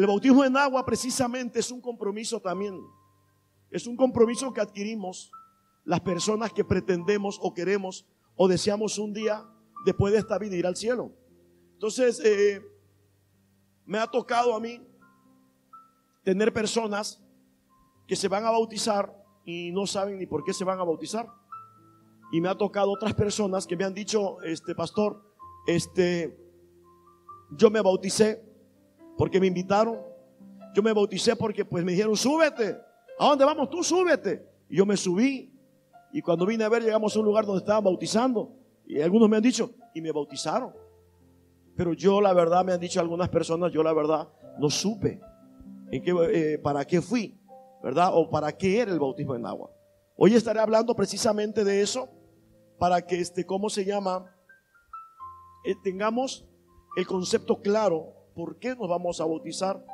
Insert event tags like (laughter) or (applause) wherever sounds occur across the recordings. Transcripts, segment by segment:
El bautismo en agua precisamente es un compromiso también. Es un compromiso que adquirimos las personas que pretendemos o queremos o deseamos un día después de esta vida ir al cielo. Entonces, eh, me ha tocado a mí tener personas que se van a bautizar y no saben ni por qué se van a bautizar. Y me ha tocado otras personas que me han dicho, este pastor, este, yo me bauticé porque me invitaron. Yo me bauticé porque pues me dijeron, súbete. ¿A dónde vamos? Tú súbete. Y yo me subí. Y cuando vine a ver, llegamos a un lugar donde estaban bautizando. Y algunos me han dicho, y me bautizaron. Pero yo la verdad, me han dicho algunas personas, yo la verdad no supe en qué, eh, para qué fui, ¿verdad? O para qué era el bautismo en agua. Hoy estaré hablando precisamente de eso, para que, este, ¿cómo se llama? Eh, tengamos el concepto claro, por qué nos vamos a bautizar,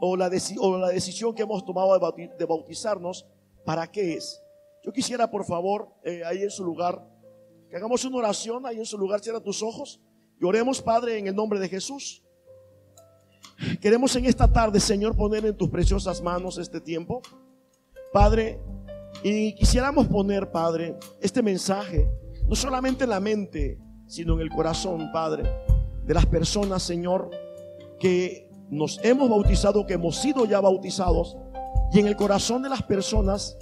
o la, decisión que hemos tomado de, bautizarnos, ¿para qué es? Yo quisiera, por favor, eh, ahí en su lugar, que hagamos una oración, ahí en su lugar, cierra tus ojos, y oremos, Padre, en el nombre de Jesús. Queremos en esta tarde, Señor, poner en tus preciosas manos este tiempo. Padre, y quisiéramos poner, Padre, este mensaje, no solamente en la mente, sino en el corazón, Padre, de las personas, Señor, que nos hemos bautizado, que hemos sido ya bautizados, y en el corazón de las personas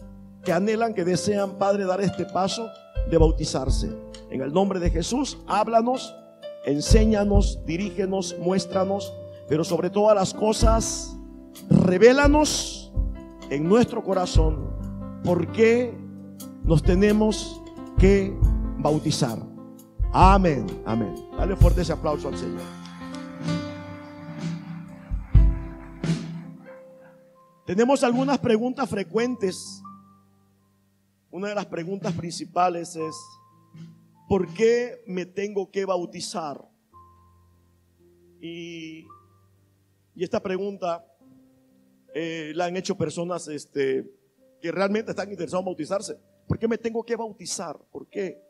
que anhelan, que desean, Padre, dar este paso de bautizarse. En el nombre de Jesús, háblanos, enséñanos, dirígenos, muéstranos, pero sobre todas las cosas, revélanos en nuestro corazón por qué nos tenemos que bautizar. Amén, amén. Dale fuerte ese aplauso al Señor. Tenemos algunas preguntas frecuentes. Una de las preguntas principales es, ¿por qué me tengo que bautizar? Y, esta pregunta eh, la han hecho personas este, que realmente están interesados en bautizarse. ¿Por qué me tengo que bautizar? ¿Por qué?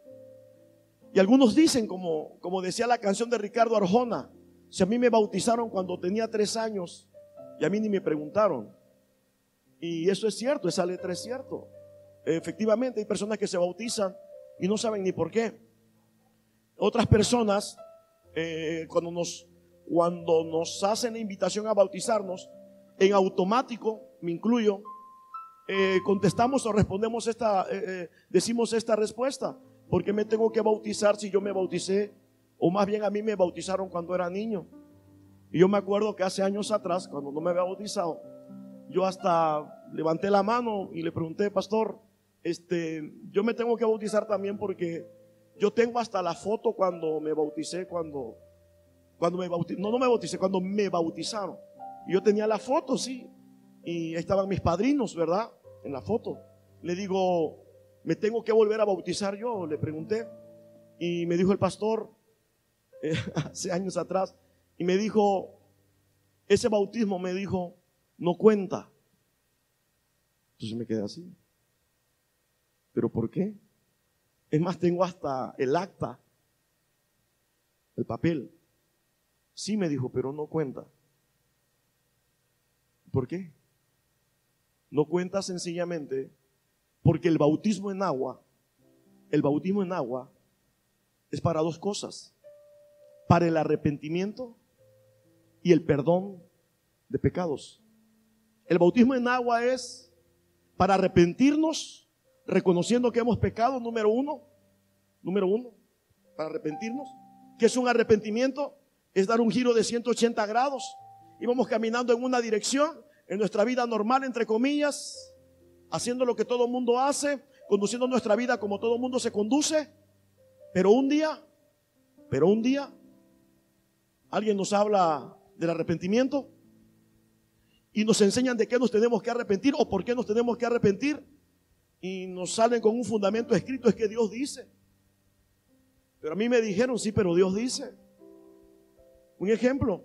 Y algunos dicen, como, como decía la canción de Ricardo Arjona, si a mí me bautizaron cuando tenía tres años y a mí ni me preguntaron. Y eso es cierto, esa letra es cierto. Efectivamente, hay personas que se bautizan y no saben ni por qué. Otras personas, eh, cuando, nos, cuando nos hacen la invitación a bautizarnos, en automático, me incluyo, eh, contestamos o respondemos esta, eh, decimos esta respuesta. ¿Por qué me tengo que bautizar si yo me bauticé? O más bien a mí me bautizaron cuando era niño. Y yo me acuerdo que hace años atrás, cuando no me había bautizado, yo hasta levanté la mano y le pregunté, pastor, este, yo me tengo que bautizar también porque yo tengo hasta la foto cuando me bauticé, cuando, cuando me bauticé, no, no me bauticé, cuando me bautizaron. Y yo tenía la foto, sí. Y estaban mis padrinos, ¿verdad? En la foto. Le digo, ¿Me tengo que volver a bautizar yo? Le pregunté. Y me dijo el pastor, (laughs) hace años atrás, y me dijo, ese bautismo me dijo, no cuenta. Entonces me quedé así. ¿Pero por qué? Es más, tengo hasta el acta, el papel. Sí me dijo, pero no cuenta. ¿Por qué? No cuenta sencillamente porque el bautismo en agua, el bautismo en agua es para dos cosas. Para el arrepentimiento y el perdón de pecados. El bautismo en agua es para arrepentirnos, reconociendo que hemos pecado, número uno. Número uno, para arrepentirnos. que es un arrepentimiento? Es dar un giro de 180 grados. Y vamos caminando en una dirección, en nuestra vida normal, entre comillas, haciendo lo que todo el mundo hace, conduciendo nuestra vida como todo el mundo se conduce. Pero un día, pero un día, alguien nos habla del arrepentimiento y nos enseñan de qué nos tenemos que arrepentir o por qué nos tenemos que arrepentir y nos salen con un fundamento escrito, es que Dios dice. Pero a mí me dijeron, sí, pero Dios dice. Un ejemplo.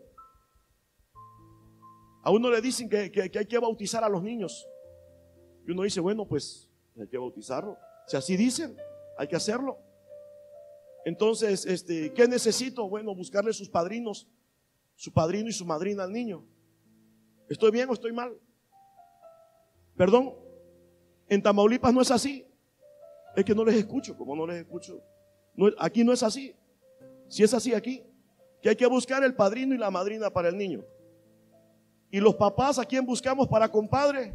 A uno le dicen que, que hay que bautizar a los niños. Y uno dice, bueno, pues hay que bautizarlo. Si así dicen, hay que hacerlo. Entonces, este, ¿qué necesito? Bueno, buscarle sus padrinos, su padrino y su madrina al niño. ¿Estoy bien o estoy mal? Perdón, en Tamaulipas no es así. Es que no les escucho, como no les escucho. aquí no es así. Si es así aquí, que hay que buscar el padrino y la madrina para el niño. Y los papás, ¿a quién buscamos para compadre?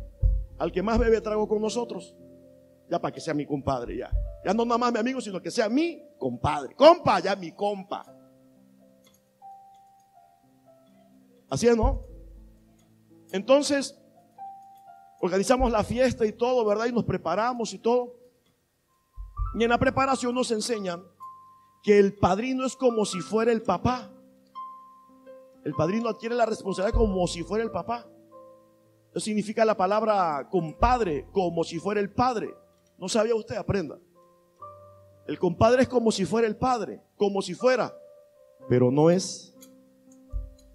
Al que más bebe trago con nosotros. Ya para que sea mi compadre, ya. Ya no nada más mi amigo, sino que sea mi compadre. Compa, ya mi compa. Así es, ¿no? Entonces, organizamos la fiesta y todo, ¿verdad? Y nos preparamos y todo. Y en la preparación nos enseñan que el padrino es como si fuera el papá. El padrino adquiere la responsabilidad como si fuera el papá. Eso significa la palabra compadre, como si fuera el padre. ¿No sabía usted? Aprenda. El compadre es como si fuera el padre, como si fuera, pero no es.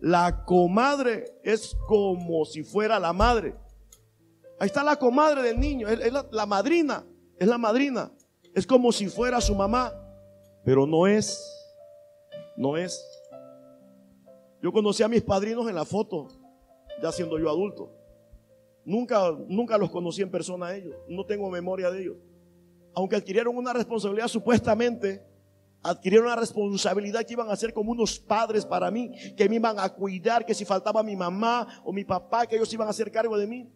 La comadre es como si fuera la madre. Ahí está la comadre del niño, es, la, madrina, es la madrina. Es como si fuera su mamá, pero no es, no es. Yo conocí a mis padrinos en la foto, ya siendo yo adulto. Nunca, nunca los conocí en persona a ellos, no tengo memoria de ellos. Aunque adquirieron una responsabilidad supuestamente adquirieron una responsabilidad que iban a ser como unos padres para mí, que me iban a cuidar, que si faltaba mi mamá o mi papá, que ellos iban a hacer cargo de mí.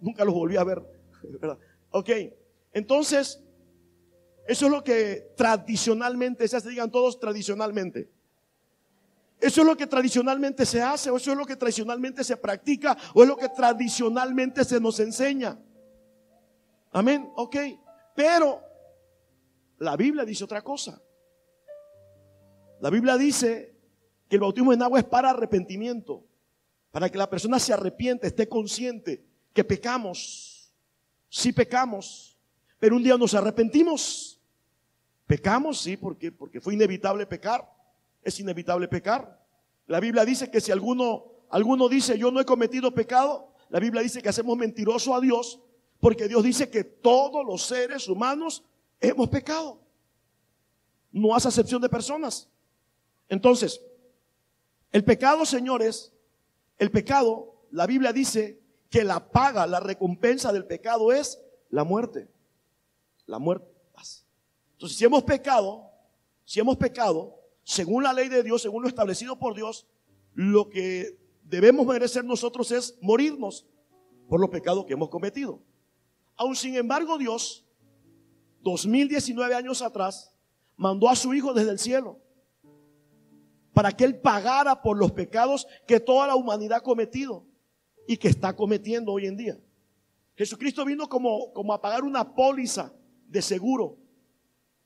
Nunca los volví a ver. (laughs) Ok, entonces, eso es lo que tradicionalmente se hace, digan todos tradicionalmente. Eso es lo que tradicionalmente se hace, o eso es lo que tradicionalmente se practica, o es lo que tradicionalmente se nos enseña. Amén, ok. Pero la Biblia dice otra cosa. La Biblia dice que el bautismo en agua es para arrepentimiento, para que la persona se arrepiente, esté consciente que pecamos. Sí pecamos, pero un día nos arrepentimos. Pecamos, sí, porque porque fue inevitable pecar. Es inevitable pecar. La Biblia dice que si alguno alguno dice, "Yo no he cometido pecado", la Biblia dice que hacemos mentiroso a Dios, porque Dios dice que todos los seres humanos hemos pecado. No hace acepción de personas. Entonces, el pecado, señores, el pecado, la Biblia dice que la paga, la recompensa del pecado es la muerte. La muerte. Entonces, si hemos pecado, si hemos pecado, según la ley de Dios, según lo establecido por Dios, lo que debemos merecer nosotros es morirnos por los pecados que hemos cometido. Aun sin embargo, Dios 2019 años atrás, mandó a su Hijo desde el cielo para que Él pagara por los pecados que toda la humanidad ha cometido y que está cometiendo hoy en día. Jesucristo vino como, como a pagar una póliza de seguro.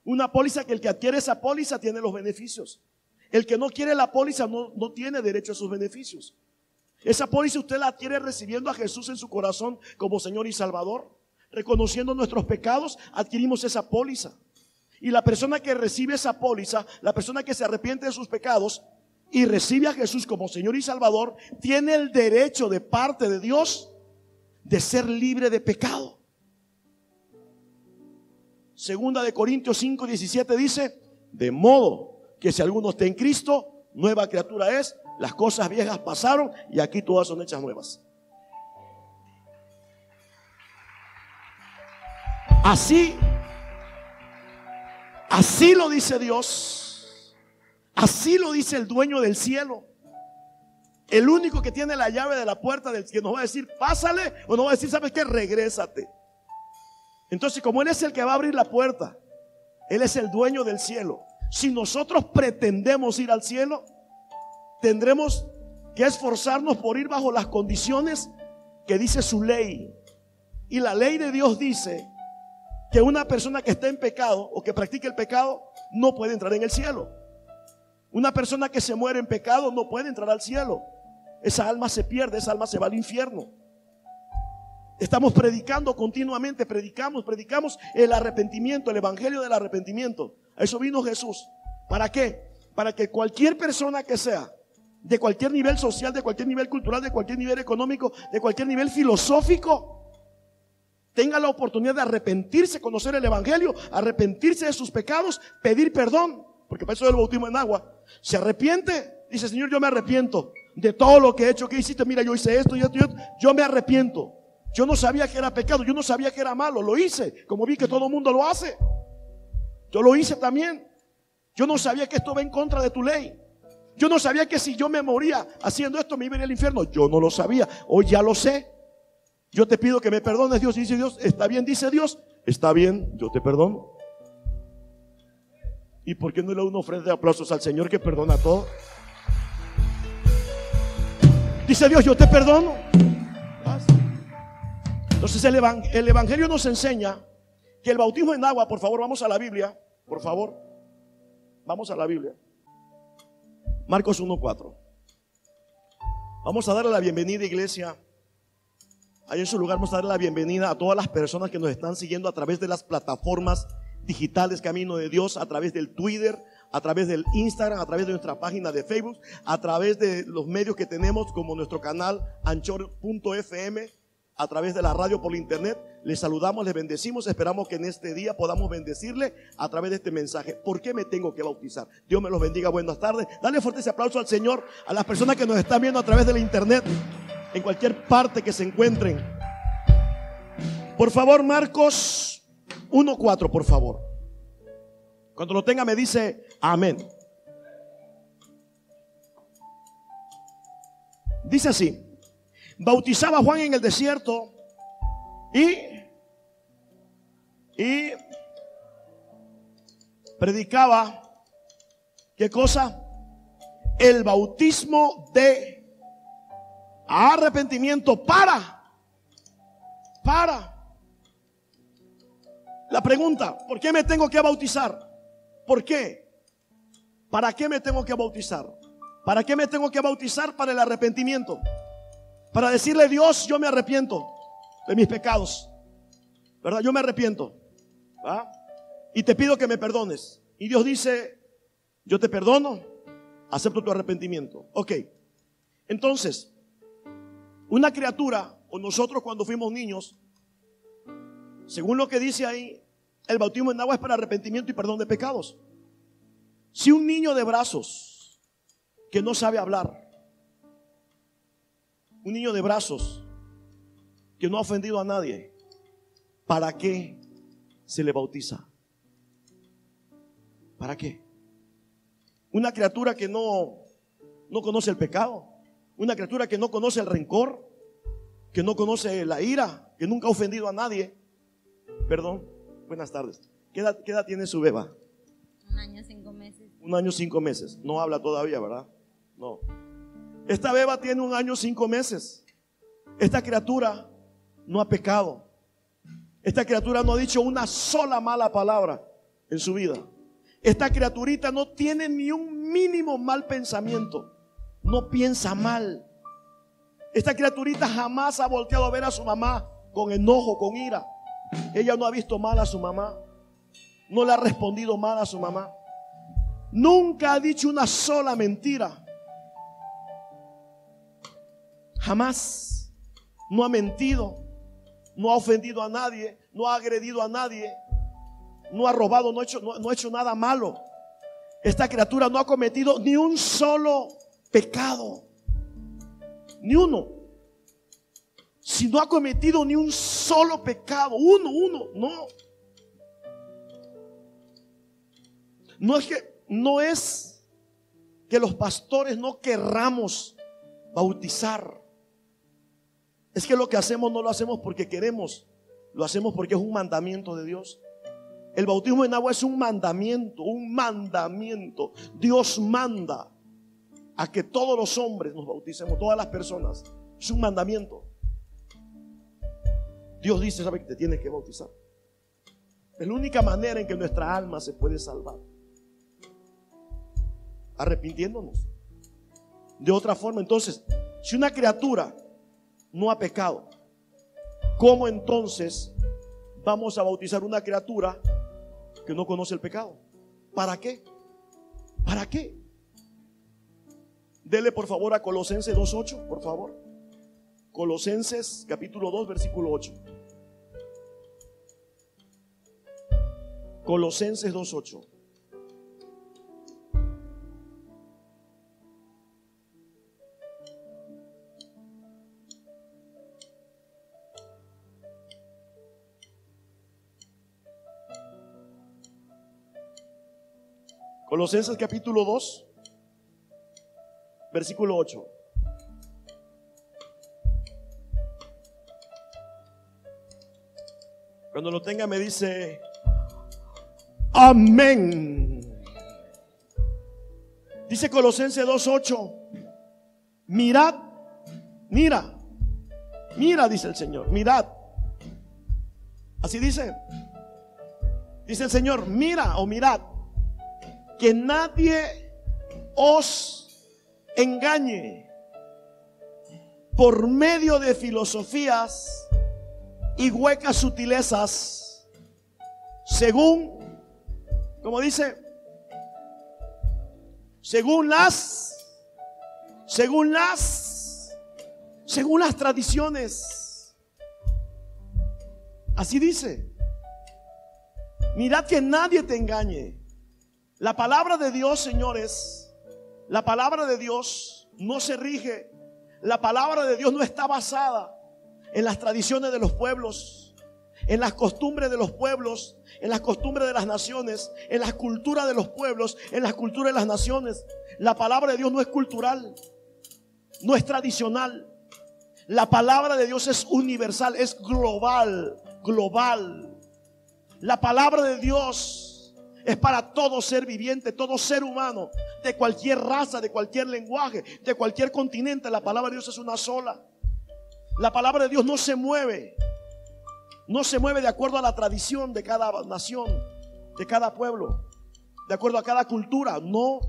Una póliza que el que adquiere esa póliza tiene los beneficios. El que no quiere la póliza no, no tiene derecho a sus beneficios. Esa póliza usted la adquiere recibiendo a Jesús en su corazón como Señor y Salvador reconociendo nuestros pecados, adquirimos esa póliza. Y la persona que recibe esa póliza, la persona que se arrepiente de sus pecados y recibe a Jesús como Señor y Salvador, tiene el derecho de parte de Dios de ser libre de pecado. Segunda de Corintios 5, 17 dice, de modo que si alguno está en Cristo, nueva criatura es, las cosas viejas pasaron y aquí todas son hechas nuevas. Así, así lo dice Dios. Así lo dice el dueño del cielo. El único que tiene la llave de la puerta del que nos va a decir, pásale, o nos va a decir, ¿sabes qué? Regrésate. Entonces, como Él es el que va a abrir la puerta, Él es el dueño del cielo. Si nosotros pretendemos ir al cielo, tendremos que esforzarnos por ir bajo las condiciones que dice su ley. Y la ley de Dios dice que una persona que está en pecado o que practique el pecado no puede entrar en el cielo. Una persona que se muere en pecado no puede entrar al cielo. Esa alma se pierde, esa alma se va al infierno. Estamos predicando continuamente, predicamos, predicamos el arrepentimiento, el evangelio del arrepentimiento. A eso vino Jesús. ¿Para qué? Para que cualquier persona que sea, de cualquier nivel social, de cualquier nivel cultural, de cualquier nivel económico, de cualquier nivel filosófico, tenga la oportunidad de arrepentirse, conocer el Evangelio, arrepentirse de sus pecados, pedir perdón, porque para eso es el bautismo en agua. Se arrepiente, dice Señor, yo me arrepiento. de todo lo que he hecho, que hiciste, mira, yo hice esto y esto y esto, yo me arrepiento. Yo no sabía que era pecado, yo no sabía que era malo, lo hice, como vi que todo el mundo lo hace. Yo lo hice también. Yo no sabía que esto va en contra de tu ley. Yo no sabía que si yo me moría haciendo esto me iba a ir al infierno. Yo no lo sabía. Hoy ya lo sé. Yo te pido que me perdones, Dios. Dice Dios, está bien, dice Dios. Está bien, yo te perdono. ¿Y por qué no le doy una ofrenda de aplausos al Señor que perdona todo? Dice Dios, yo te perdono. Entonces el, el Evangelio nos enseña que el bautismo en agua, por favor, vamos a la Biblia, por favor. Vamos a la Biblia. Marcos 1.4. Vamos a darle la bienvenida, iglesia. Ahí en su lugar vamos a darle la bienvenida a todas las personas que nos están siguiendo a través de las plataformas digitales Camino de Dios, a través del Twitter, a través del Instagram, a través de nuestra página de Facebook, a través de los medios que tenemos como nuestro canal anchor.fm, a través de la radio por internet. Les saludamos, les bendecimos, esperamos que en este día podamos bendecirle a través de este mensaje. ¿Por qué me tengo que bautizar? Dios me los bendiga, buenas tardes. Dale fuerte ese aplauso al Señor, a las personas que nos están viendo a través de la internet, en cualquier parte que se encuentren. Por favor, Marcos 1.4, por favor. Cuando lo tenga me dice amén. Dice así, bautizaba Juan en el desierto y, y predicaba, ¿qué cosa? El bautismo de arrepentimiento para, para. La pregunta, ¿por qué me tengo que bautizar? ¿Por qué? ¿Para qué me tengo que bautizar? ¿Para qué me tengo que bautizar? Para el arrepentimiento. Para decirle, Dios, yo me arrepiento de mis pecados. ¿Verdad? Yo me arrepiento. Y te pido que me perdones. Y Dios dice, yo te perdono, acepto tu arrepentimiento. Ok. Entonces, una criatura, o nosotros cuando fuimos niños, según lo que dice ahí, el bautismo en agua es para arrepentimiento y perdón de pecados. Si un niño de brazos que no sabe hablar, un niño de brazos que no ha ofendido a nadie, ¿para qué se le bautiza? ¿Para qué? Una criatura que no, no conoce el pecado, una criatura que no conoce el rencor, que no conoce la ira, que nunca ha ofendido a nadie. Perdón, buenas tardes. ¿Qué edad, tiene su beba? Un año cinco meses. Un año cinco meses. No habla todavía, ¿verdad? No. Esta beba tiene un año cinco meses. Esta criatura no ha pecado. Esta criatura no ha dicho una sola mala palabra en su vida. Esta criaturita no tiene ni un mínimo mal pensamiento. No piensa mal. Esta criaturita jamás ha volteado a ver a su mamá con enojo, con ira. Ella no ha visto mal a su mamá. No le ha respondido mal a su mamá. Nunca ha dicho una sola mentira. Jamás. No ha mentido. No ha ofendido a nadie. No ha agredido a nadie. No ha robado. No ha hecho, nada malo. Esta criatura no ha cometido ni un solo pecado. Ni uno. Si no ha cometido ni un solo pecado. Uno, uno. No. No es que no es que los pastores no querramos bautizar. Es que lo que hacemos no lo hacemos porque queremos, lo hacemos porque es un mandamiento de Dios. El bautismo en agua es un mandamiento, un mandamiento. Dios manda a que todos los hombres nos bauticemos, todas las personas. Es un mandamiento. Dios dice, ¿sabe que te tienes que bautizar? Es la única manera en que nuestra alma se puede salvar. Arrepintiéndonos. De otra forma, entonces, si una criatura no ha pecado. ¿Cómo entonces vamos a bautizar una criatura que no conoce el pecado? ¿Para qué? ¿Para qué? Dele por favor a Colosenses 2.8, por favor. Colosenses capítulo 2, versículo 8. Colosenses 2.8. Colosenses capítulo 2, versículo 8. Cuando lo tenga me dice, amén. Dice Colosenses 2.8, mirad, mira, mira, dice el Señor, mirad. Así dice. Dice el Señor, mira o mirad, que nadie os engañe por medio de filosofías y huecas sutilezas, según, como dice, según las, según las, según las tradiciones. Así dice. Mirad que nadie te engañe. La palabra de Dios, señores, la palabra de Dios no se rige. La palabra de Dios no está basada en las tradiciones de los pueblos, en las costumbres de los pueblos, en las costumbres de las naciones, en las culturas de los pueblos, en las culturas de las naciones. La palabra de Dios no es cultural, no es tradicional. La palabra de Dios es universal, es global, global. La palabra de Dios es para todo ser viviente, todo ser humano, de cualquier raza, de cualquier lenguaje, de cualquier continente. La palabra de Dios es una sola. La palabra de Dios no se mueve. No se mueve de acuerdo a la tradición de cada nación, de cada pueblo, de acuerdo a cada cultura. No.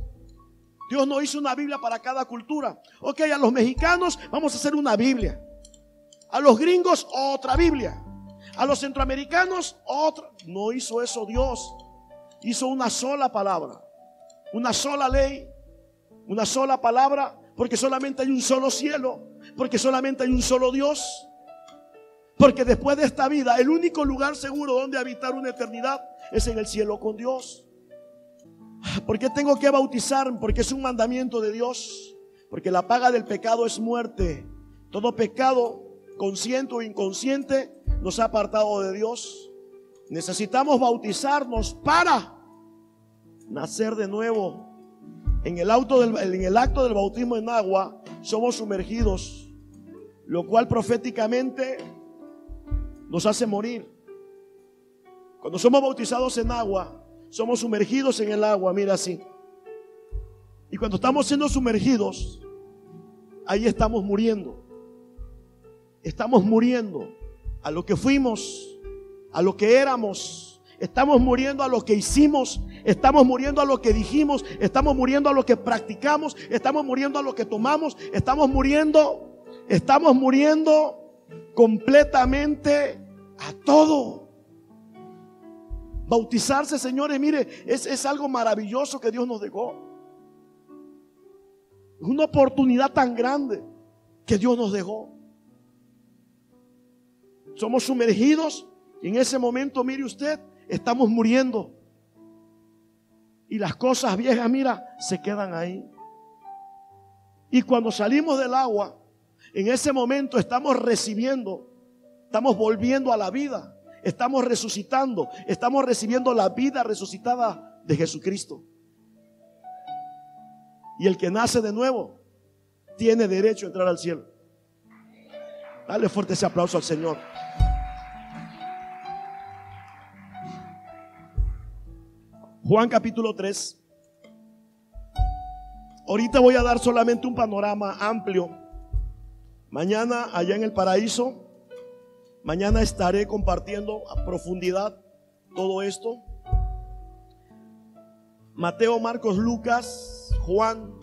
Dios no hizo una Biblia para cada cultura. Ok, a los mexicanos vamos a hacer una Biblia. A los gringos otra Biblia. A los centroamericanos, otra. No hizo eso Dios. Hizo una sola palabra, una sola ley, una sola palabra, porque solamente hay un solo cielo, porque solamente hay un solo Dios. Porque después de esta vida, el único lugar seguro donde habitar una eternidad es en el cielo con Dios. ¿Por qué tengo que bautizar? Porque es un mandamiento de Dios. Porque la paga del pecado es muerte. Todo pecado, consciente o inconsciente, nos ha apartado de Dios. Necesitamos bautizarnos para nacer de nuevo. En el, auto del, acto del bautismo en agua somos sumergidos, lo cual proféticamente nos hace morir. Cuando somos bautizados en agua, somos sumergidos en el agua, mira así. Y cuando estamos siendo sumergidos, ahí estamos muriendo. Estamos muriendo a lo que fuimos, a lo que éramos. Estamos muriendo a lo que hicimos, estamos muriendo a lo que dijimos, estamos muriendo a lo que practicamos, estamos muriendo a lo que tomamos, estamos muriendo, estamos muriendo completamente a todo. Bautizarse, señores, mire, es, es algo maravilloso que Dios nos dejó. Es una oportunidad tan grande que Dios nos dejó. Somos sumergidos en ese momento, mire usted, estamos muriendo. Y las cosas viejas, mira, se quedan ahí. Y cuando salimos del agua, en ese momento estamos recibiendo, estamos volviendo a la vida, estamos resucitando, estamos recibiendo la vida resucitada de Jesucristo. Y el que nace de nuevo tiene derecho a entrar al cielo. Dale fuerte ese aplauso al Señor. Juan capítulo 3. Ahorita voy a dar solamente un panorama amplio. Mañana allá en el paraíso, mañana estaré compartiendo a profundidad todo esto. Mateo, Marcos, Lucas, Juan,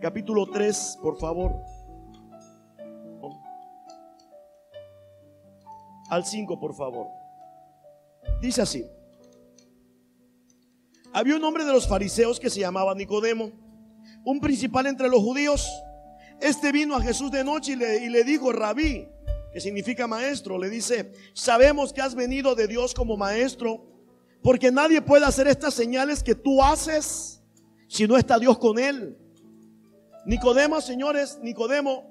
capítulo 3, por favor. Al 5, por favor. Dice así. Había un hombre de los fariseos que se llamaba Nicodemo, un principal entre los judíos. Este vino a Jesús de noche y le, y le dijo, rabí, que significa maestro, le dice, sabemos que has venido de Dios como maestro, porque nadie puede hacer estas señales que tú haces si no está Dios con él. Nicodemo, señores, Nicodemo,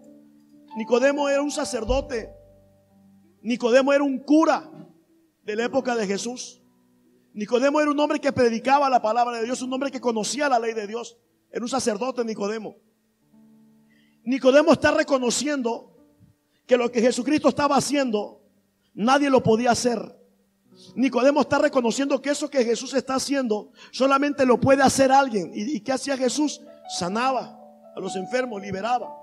Nicodemo era un sacerdote, Nicodemo era un cura de la época de Jesús. Nicodemo era un hombre que predicaba la palabra de Dios, un hombre que conocía la ley de Dios. Era un sacerdote Nicodemo. Nicodemo está reconociendo que lo que Jesucristo estaba haciendo, nadie lo podía hacer. Nicodemo está reconociendo que eso que Jesús está haciendo solamente lo puede hacer alguien. ¿Y, qué hacía Jesús? Sanaba a los enfermos, liberaba,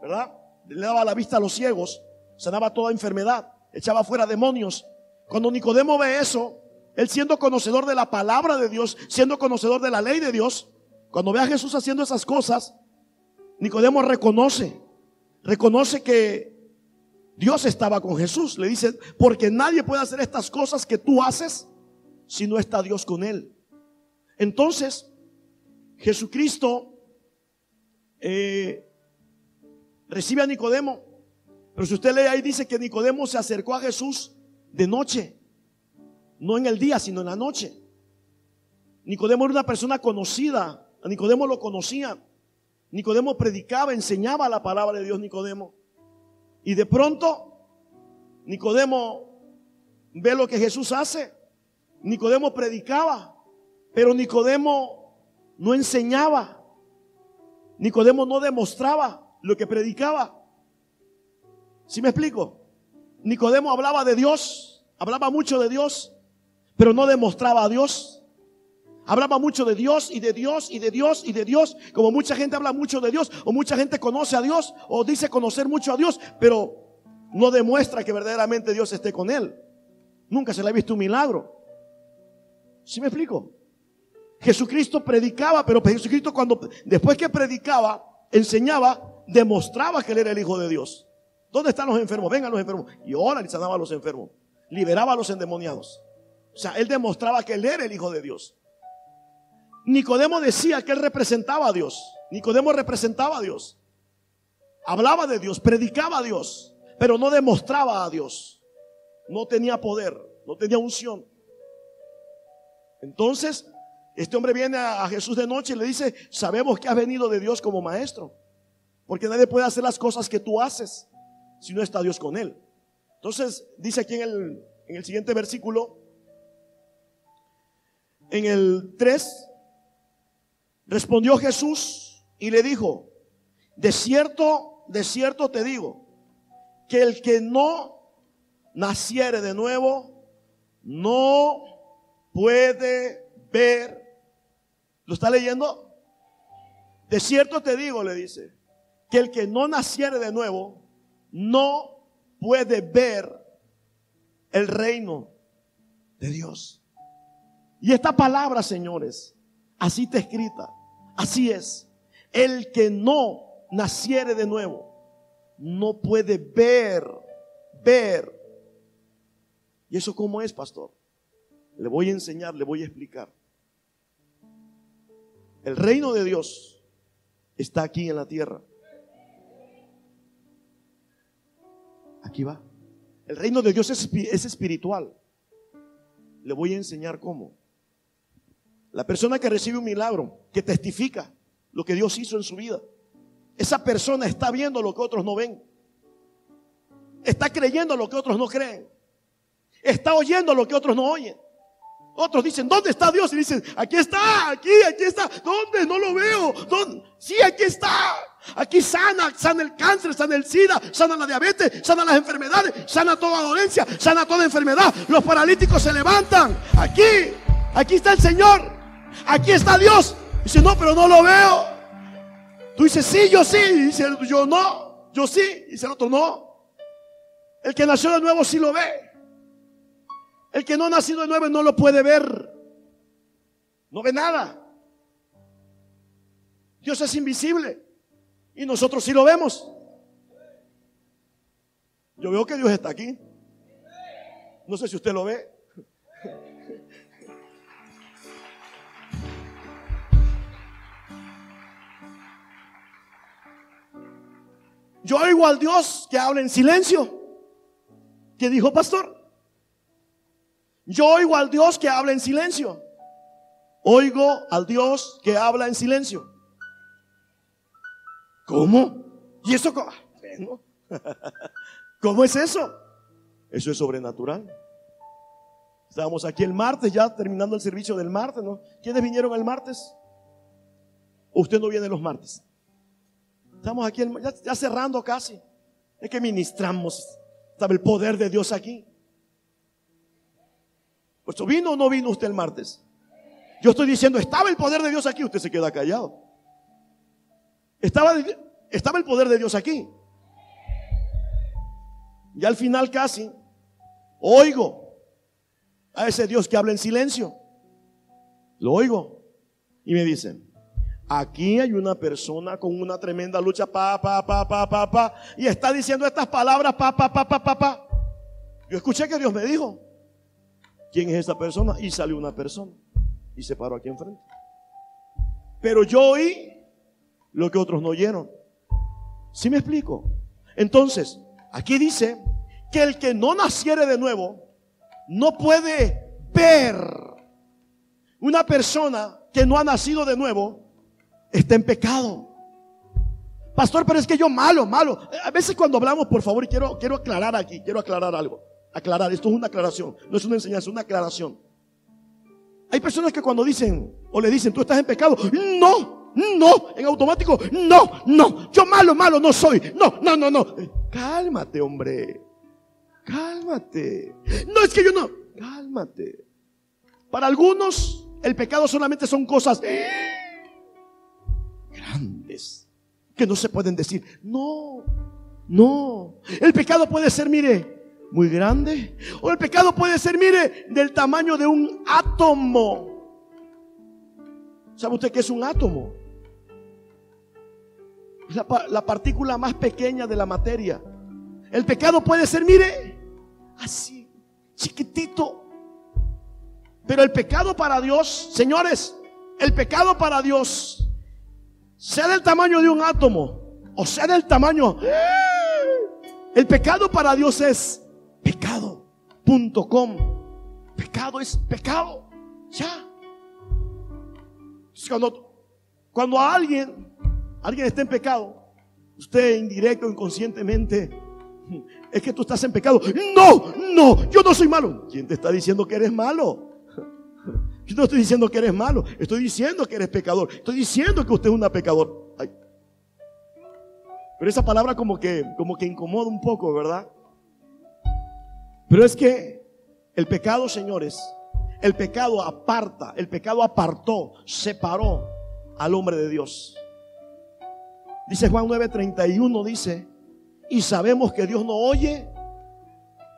¿verdad? Le daba la vista a los ciegos, sanaba toda enfermedad, echaba fuera demonios. Cuando Nicodemo ve eso, él siendo conocedor de la palabra de Dios, siendo conocedor de la ley de Dios, cuando ve a Jesús haciendo esas cosas, Nicodemo reconoce, reconoce que Dios estaba con Jesús. Le dice, porque nadie puede hacer estas cosas que tú haces si no está Dios con él. Entonces, Jesucristo eh, recibe a Nicodemo. Pero si usted lee ahí, dice que Nicodemo se acercó a Jesús de noche. No en el día, sino en la noche. Nicodemo era una persona conocida. A Nicodemo lo conocían. Nicodemo predicaba, enseñaba la palabra de Dios, Nicodemo. Y de pronto, Nicodemo ve lo que Jesús hace. Nicodemo predicaba, pero Nicodemo no enseñaba. Nicodemo no demostraba lo que predicaba. ¿Sí me explico? Nicodemo hablaba de Dios, hablaba mucho de Dios, pero no demostraba a Dios. Hablaba mucho de Dios y de Dios y de Dios y de Dios. Como mucha gente habla mucho de Dios o mucha gente conoce a Dios o dice conocer mucho a Dios, pero no demuestra que verdaderamente Dios esté con él. Nunca se le ha visto un milagro. ¿Sí me explico? Jesucristo predicaba, pero Jesucristo cuando después que predicaba, enseñaba, demostraba que él era el Hijo de Dios. ¿Dónde están los enfermos? Vengan los enfermos. Y ahora y sanaba a los enfermos. Liberaba a los endemoniados. O sea, él demostraba que él era el Hijo de Dios. Nicodemo decía que él representaba a Dios. Nicodemo representaba a Dios. Hablaba de Dios, predicaba a Dios, pero no demostraba a Dios. No tenía poder, no tenía unción. Entonces, este hombre viene a Jesús de noche y le dice, sabemos que has venido de Dios como maestro, porque nadie puede hacer las cosas que tú haces si no está Dios con él. Entonces, dice aquí en el, en el siguiente versículo, en el 3, Respondió Jesús y le dijo, de cierto, de cierto te digo, que el que no naciere de nuevo, no puede ver. ¿Lo está leyendo? De cierto te digo, le dice, que el que no naciere de nuevo, no puede ver el reino de Dios. Y esta palabra, señores, así está escrita. Así es. El que no naciere de nuevo no puede ver, ver. ¿Y eso cómo es, pastor? Le voy a enseñar, le voy a explicar. El reino de Dios está aquí en la tierra. Aquí va. El reino de Dios es, es espiritual. Le voy a enseñar cómo. La persona que recibe un milagro, que testifica lo que Dios hizo en su vida, esa persona está viendo lo que otros no ven. Está creyendo lo que otros no creen. Está oyendo lo que otros no oyen. Otros dicen, ¿dónde está Dios? Y dicen, aquí está, aquí, aquí está. ¿Dónde? No lo veo. ¿Dónde? Sí, aquí está. Aquí sana, sana el cáncer, sana el SIDA, sana la diabetes, sana las enfermedades, sana toda dolencia, sana toda enfermedad. Los paralíticos se levantan. Aquí, aquí está el Señor aquí está Dios. Dice, no, pero no lo veo. Tú dices, sí, yo sí. Dice, yo no, yo sí. Dice el otro, no. El que nació de nuevo sí lo ve. El que no ha nacido de nuevo no lo puede ver. No ve nada. Dios es invisible. Y nosotros sí lo vemos. Yo veo que Dios está aquí. No sé si usted lo ve. Yo oigo al Dios que habla en silencio. ¿Qué dijo pastor? Yo oigo al Dios que habla en silencio. Oigo al Dios que habla en silencio. ¿Cómo? ¿Y eso cómo? (laughs) ¿Cómo es eso? Eso es sobrenatural. Estábamos aquí el martes, ya terminando el servicio del martes, ¿no? ¿Quiénes vinieron el martes? usted no viene los martes? Estamos aquí ya, cerrando casi. Es que ministramos. Estaba el poder de Dios aquí. Pues vino o no vino usted el martes. Yo estoy diciendo, estaba el poder de Dios aquí, usted se queda callado. Estaba, estaba el poder de Dios aquí. Y al final casi oigo a ese Dios que habla en silencio. Lo oigo. Y me dicen, aquí hay una persona con una tremenda lucha, pa, pa, pa, pa, pa, pa, y está diciendo estas palabras, pa, pa, pa, pa, pa, pa. Yo escuché que Dios me dijo, ¿quién es esa persona? Y salió una persona y se paró aquí enfrente. Pero yo oí lo que otros no oyeron. ¿Sí me explico? Entonces, aquí dice que el que no naciere de nuevo no puede ver. Una persona que no ha nacido de nuevo está en pecado. Pastor, pero es que yo malo, malo. A veces cuando hablamos, por favor, quiero, quiero aclarar aquí, quiero aclarar algo. Aclarar, esto es una aclaración, no es una enseñanza, es una aclaración. Hay personas que cuando dicen o le dicen, tú estás en pecado, no, no, en automático, no, no, yo malo, malo no soy, no, no, no, no. Cálmate, hombre, cálmate. No es que yo no, cálmate. Para algunos, el pecado solamente son cosas grandes que no se pueden decir. No, no. El pecado puede ser, mire, muy grande. O el pecado puede ser, mire, del tamaño de un átomo. ¿Sabe usted qué es un átomo? La, la partícula más pequeña de la materia. El pecado puede ser, mire, así, chiquitito. Pero el pecado para Dios, señores, el pecado para Dios, sea del tamaño de un átomo o sea del tamaño... El pecado para Dios es pecado.com. Pecado es pecado. Ya. Cuando, cuando alguien, alguien está en pecado, usted indirecto, inconscientemente, es que tú estás en pecado. No, no, yo no soy malo. ¿Quién te está diciendo que eres malo? Yo no estoy diciendo que eres malo, estoy diciendo que eres pecador. Estoy diciendo que usted es una pecador. Pero esa palabra como que, como que incomoda un poco, ¿verdad? Pero es que el pecado, señores, el pecado aparta, el pecado apartó, separó al hombre de Dios. Dice Juan 9:31, dice, y sabemos que Dios no oye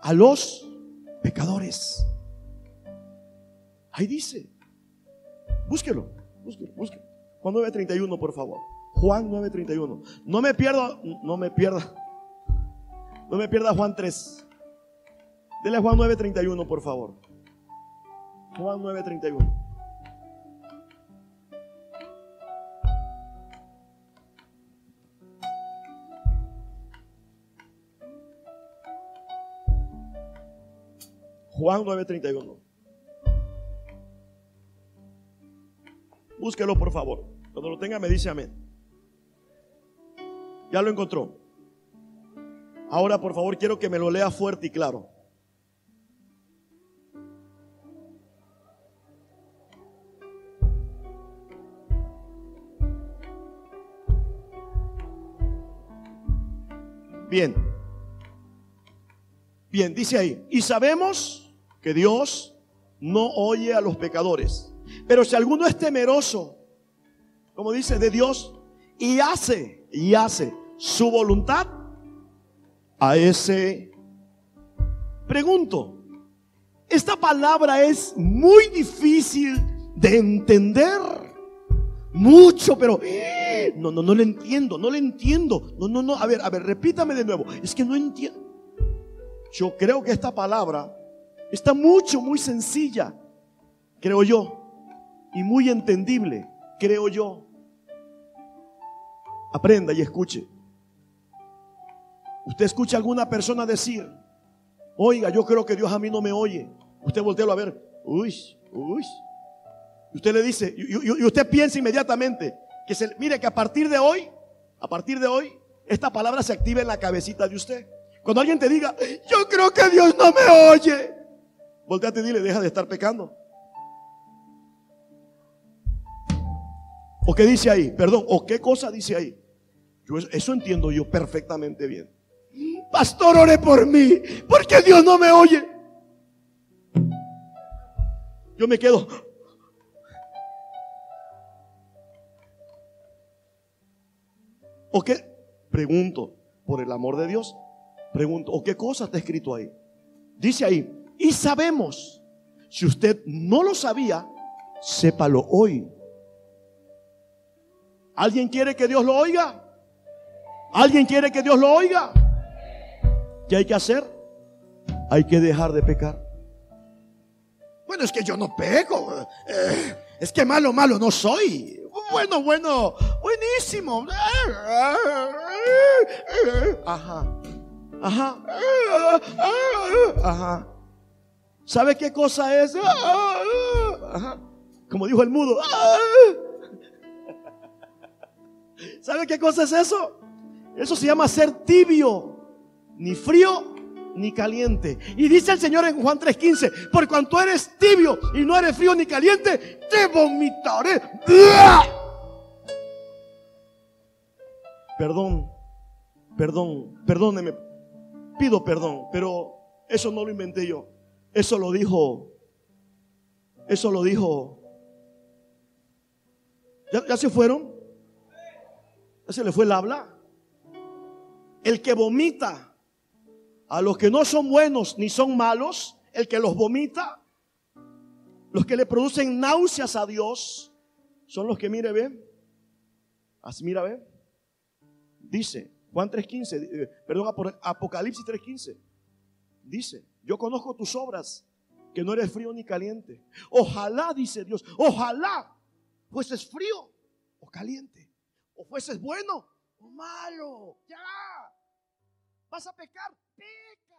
a los pecadores. Ahí dice, búsquelo, búsquelo, búsquelo. Juan 9:31, por favor. Juan 9:31. No me pierda, no me pierda, no me pierda Juan 3. Dele a Juan 9:31, por favor. Juan 9:31. Juan 9:31. Búsquelo, por favor. Cuando lo tenga, me dice amén. Ya lo encontró. Ahora, por favor, quiero que me lo lea fuerte y claro. Bien. Bien, dice ahí. Y sabemos que Dios no oye a los pecadores. Pero si alguno es temeroso, como dice, de Dios, y hace, y hace su voluntad, a ese pregunto. Esta palabra es muy difícil de entender. Mucho, pero no, no, no le entiendo, no le entiendo. No, no, no. A ver, a ver, repítame de nuevo. Es que no entiendo. Yo creo que esta palabra está mucho, muy sencilla, creo yo, y muy entendible, creo yo. Aprenda y escuche. Usted escucha a alguna persona decir, oiga, yo creo que Dios a mí no me oye. Usted voltea a ver, uy, uy. Y usted le dice, y usted piensa inmediatamente, que se, mire que a partir de hoy, a partir de hoy, esta palabra se activa en la cabecita de usted. Cuando alguien te diga, yo creo que Dios no me oye, Volteate y dile, deja de estar pecando. ¿O qué dice ahí? Perdón, ¿o qué cosa dice ahí? Yo eso entiendo yo perfectamente bien. Pastor, ore por mí, porque Dios no me oye. Yo me quedo. ¿O qué? Pregunto, por el amor de Dios, pregunto, ¿o qué cosa está escrito ahí? Dice ahí, y sabemos, si usted no lo sabía, sépalo hoy. ¿Alguien quiere que Dios lo oiga? ¿Alguien quiere que Dios lo oiga? ¿Qué hay que hacer? Hay que dejar de pecar. Bueno, es que yo no peco. Eh, es que malo, malo no soy. Bueno, bueno, buenísimo. Ajá. Ajá. Ajá. ¿Sabe qué cosa es? Ajá. Como dijo el mudo. ¿Sabe qué cosa es eso? Eso se llama ser tibio, ni frío ni caliente. Y dice el Señor en Juan 3:15, por cuanto eres tibio y no eres frío ni caliente, te vomitaré. Perdón, perdón, perdóneme, pido perdón, pero eso no lo inventé yo. Eso lo dijo, eso lo dijo. ¿Ya, ya se fueron? ¿Ya se le fue el habla? El que vomita a los que no son buenos ni son malos, el que los vomita, los que le producen náuseas a Dios, son los que, mire, ven, así mira, ve, dice Juan 3.15, eh, perdón, Apocalipsis 3.15, dice, yo conozco tus obras, que no eres frío ni caliente. Ojalá, dice Dios, ojalá fueses frío o caliente, o fueses bueno o malo, ya. ¿Vas a pecar? Peca.